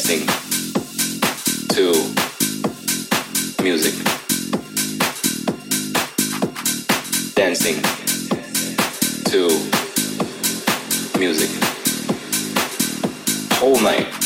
Dancing to music. Dancing to music. Whole night.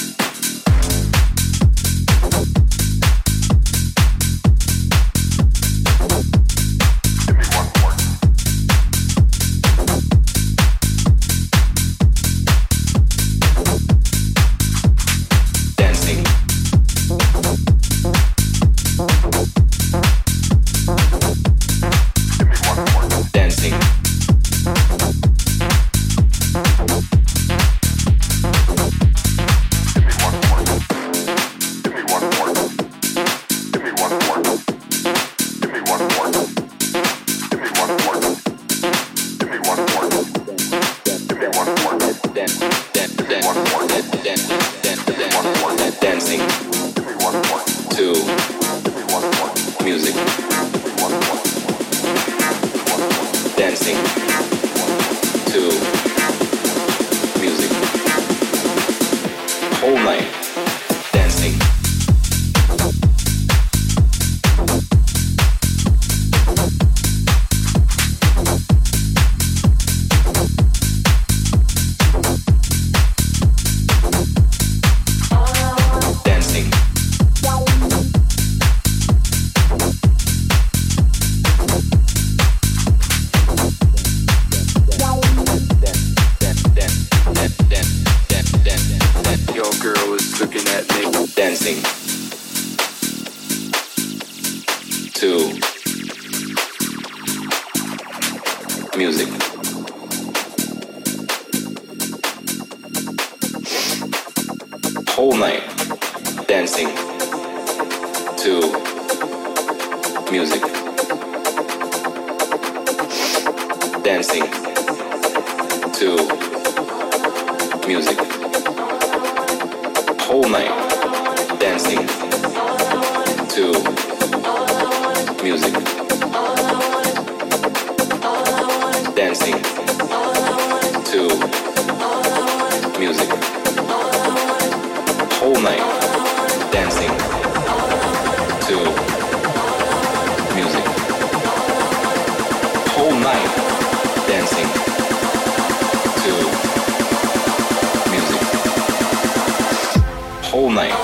Music. Whole night dancing to music. Dancing to music. Whole night dancing to music. Music. Whole night dancing to music. Whole night dancing to music. Whole night.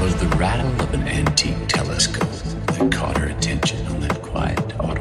was the rattle of an antique telescope that caught her attention on that quiet autumn.